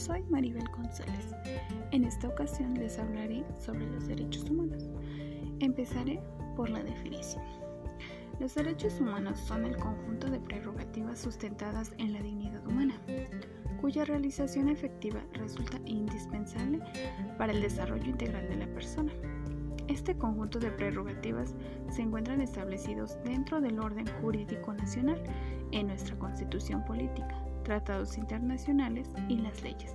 soy Maribel González. En esta ocasión les hablaré sobre los derechos humanos. Empezaré por la definición. Los derechos humanos son el conjunto de prerrogativas sustentadas en la dignidad humana, cuya realización efectiva resulta indispensable para el desarrollo integral de la persona. Este conjunto de prerrogativas se encuentran establecidos dentro del orden jurídico nacional en nuestra constitución política, tratados internacionales y las leyes.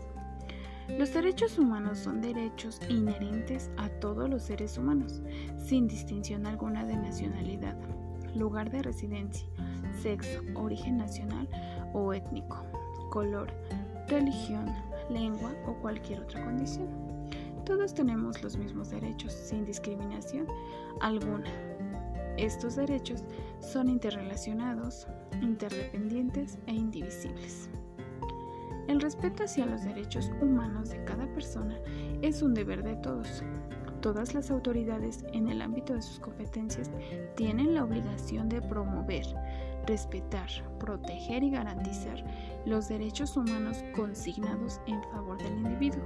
Los derechos humanos son derechos inherentes a todos los seres humanos, sin distinción alguna de nacionalidad, lugar de residencia, sexo, origen nacional o étnico, color, religión, lengua o cualquier otra condición. Todos tenemos los mismos derechos, sin discriminación alguna. Estos derechos son interrelacionados, interdependientes e indivisibles. El respeto hacia los derechos humanos de cada persona es un deber de todos. Todas las autoridades en el ámbito de sus competencias tienen la obligación de promover, respetar, proteger y garantizar los derechos humanos consignados en favor del individuo.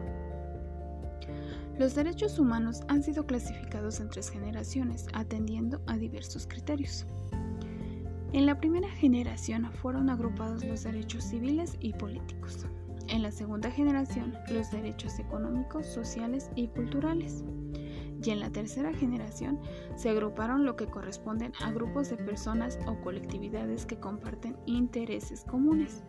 Los derechos humanos han sido clasificados en tres generaciones, atendiendo a diversos criterios. En la primera generación fueron agrupados los derechos civiles y políticos. En la segunda generación, los derechos económicos, sociales y culturales. Y en la tercera generación se agruparon lo que corresponden a grupos de personas o colectividades que comparten intereses comunes.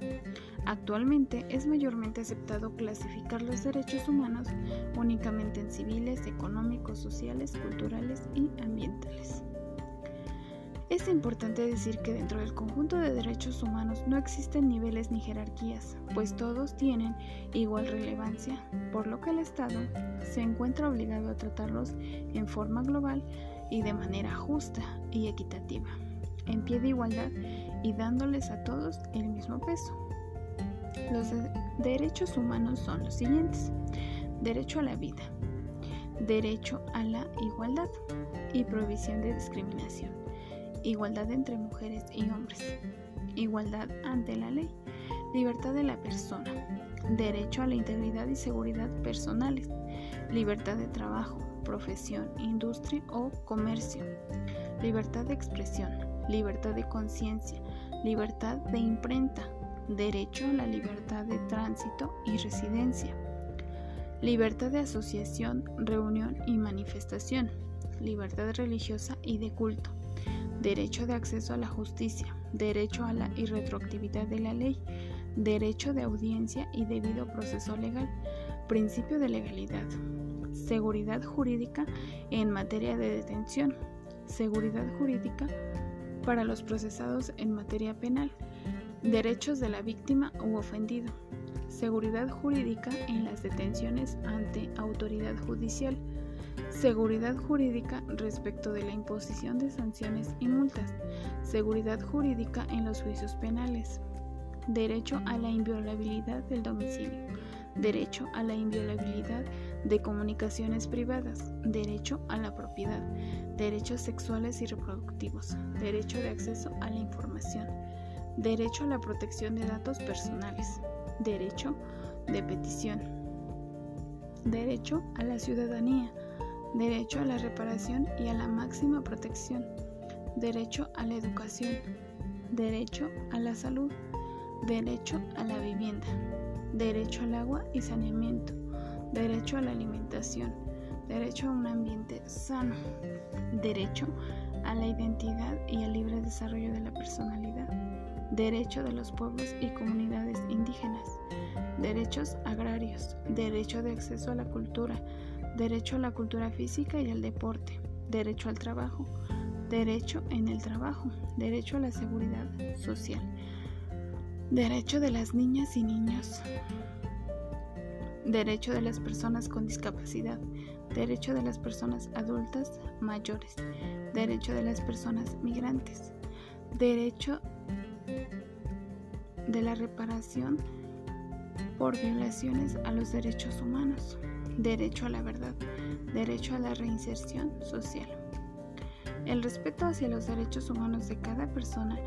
Actualmente es mayormente aceptado clasificar los derechos humanos únicamente en civiles, económicos, sociales, culturales y ambientales. Es importante decir que dentro del conjunto de derechos humanos no existen niveles ni jerarquías, pues todos tienen igual relevancia, por lo que el Estado se encuentra obligado a tratarlos en forma global y de manera justa y equitativa, en pie de igualdad y dándoles a todos el mismo peso. Los derechos humanos son los siguientes. Derecho a la vida, derecho a la igualdad y prohibición de discriminación igualdad entre mujeres y hombres, igualdad ante la ley, libertad de la persona, derecho a la integridad y seguridad personales, libertad de trabajo, profesión, industria o comercio, libertad de expresión, libertad de conciencia, libertad de imprenta, derecho a la libertad de tránsito y residencia, libertad de asociación, reunión y manifestación, libertad religiosa y de culto, derecho de acceso a la justicia, derecho a la irretroactividad de la ley, derecho de audiencia y debido proceso legal, principio de legalidad, seguridad jurídica en materia de detención, seguridad jurídica para los procesados en materia penal, derechos de la víctima u ofendido, seguridad jurídica en las detenciones ante autoridad judicial, Seguridad jurídica respecto de la imposición de sanciones y multas. Seguridad jurídica en los juicios penales. Derecho a la inviolabilidad del domicilio. Derecho a la inviolabilidad de comunicaciones privadas. Derecho a la propiedad. Derechos sexuales y reproductivos. Derecho de acceso a la información. Derecho a la protección de datos personales. Derecho de petición. Derecho a la ciudadanía derecho a la reparación y a la máxima protección, derecho a la educación, derecho a la salud, derecho a la vivienda, derecho al agua y saneamiento, derecho a la alimentación, derecho a un ambiente sano, derecho a la identidad y al libre desarrollo de la personalidad, derecho de los pueblos y comunidades indígenas, derechos agrarios, derecho de acceso a la cultura, derecho a la cultura física y al deporte, derecho al trabajo, derecho en el trabajo, derecho a la seguridad social, derecho de las niñas y niños, derecho de las personas con discapacidad, derecho de las personas adultas mayores, derecho de las personas migrantes, derecho de la reparación por violaciones a los derechos humanos derecho a la verdad, derecho a la reinserción social. El respeto hacia los derechos humanos de cada persona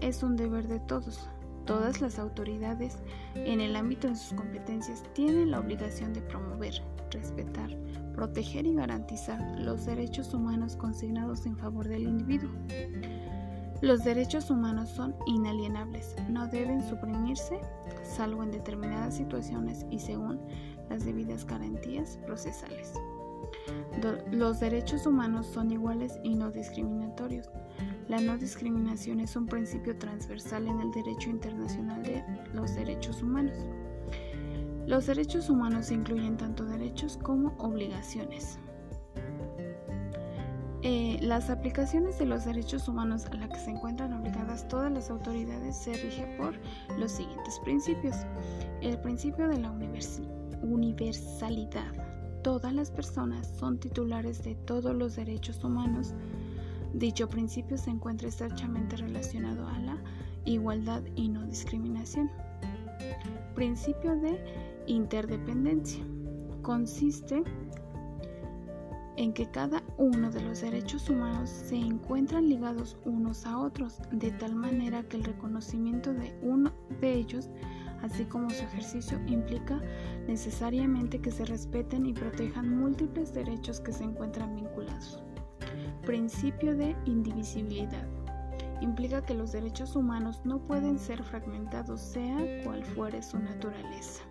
es un deber de todos, Todas las autoridades, en el ámbito de sus competencias, tienen la obligación de promover, respetar, proteger y garantizar los derechos humanos consignados en favor del individuo. Los derechos humanos son inalienables, no deben suprimirse, salvo en determinadas situaciones y según las debidas garantías procesales. Los derechos humanos son iguales y no discriminatorios. La no discriminación es un principio transversal en el derecho internacional de los derechos humanos. Los derechos humanos incluyen tanto derechos como obligaciones. Eh, las aplicaciones de los derechos humanos a las que se encuentran obligadas todas las autoridades se rige por los siguientes principios. El principio de la universalidad. Todas las personas son titulares de todos los derechos humanos. Dicho principio se encuentra estrechamente relacionado a la igualdad y no discriminación. Principio de interdependencia. Consiste en que cada uno de los derechos humanos se encuentran ligados unos a otros, de tal manera que el reconocimiento de uno de ellos, así como su ejercicio, implica necesariamente que se respeten y protejan múltiples derechos que se encuentran vinculados. Principio de indivisibilidad. Implica que los derechos humanos no pueden ser fragmentados, sea cual fuere su naturaleza.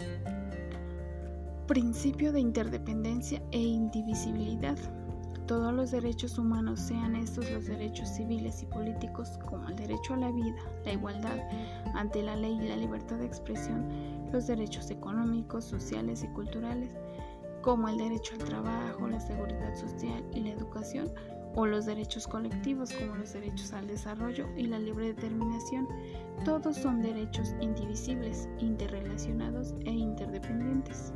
Principio de interdependencia e indivisibilidad. Todos los derechos humanos, sean estos los derechos civiles y políticos, como el derecho a la vida, la igualdad ante la ley y la libertad de expresión, los derechos económicos, sociales y culturales, como el derecho al trabajo, la seguridad social y la educación, o los derechos colectivos como los derechos al desarrollo y la libre determinación, todos son derechos indivisibles, interrelacionados e interdependientes.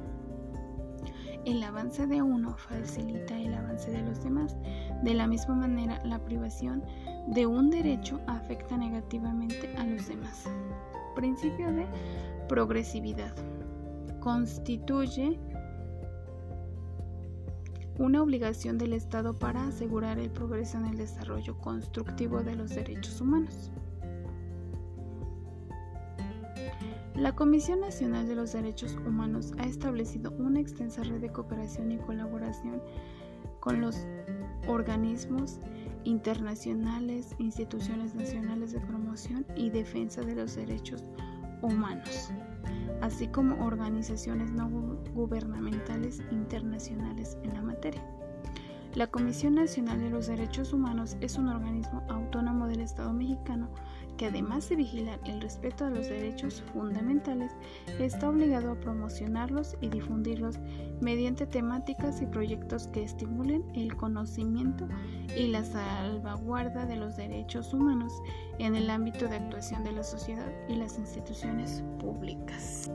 El avance de uno facilita el avance de los demás. De la misma manera, la privación de un derecho afecta negativamente a los demás. Principio de progresividad. Constituye una obligación del Estado para asegurar el progreso en el desarrollo constructivo de los derechos humanos. La Comisión Nacional de los Derechos Humanos ha establecido una extensa red de cooperación y colaboración con los organismos internacionales, instituciones nacionales de promoción y defensa de los derechos humanos, así como organizaciones no gubernamentales internacionales en la materia. La Comisión Nacional de los Derechos Humanos es un organismo autónomo del Estado mexicano que además de vigilar el respeto a los derechos fundamentales, está obligado a promocionarlos y difundirlos mediante temáticas y proyectos que estimulen el conocimiento y la salvaguarda de los derechos humanos en el ámbito de actuación de la sociedad y las instituciones públicas.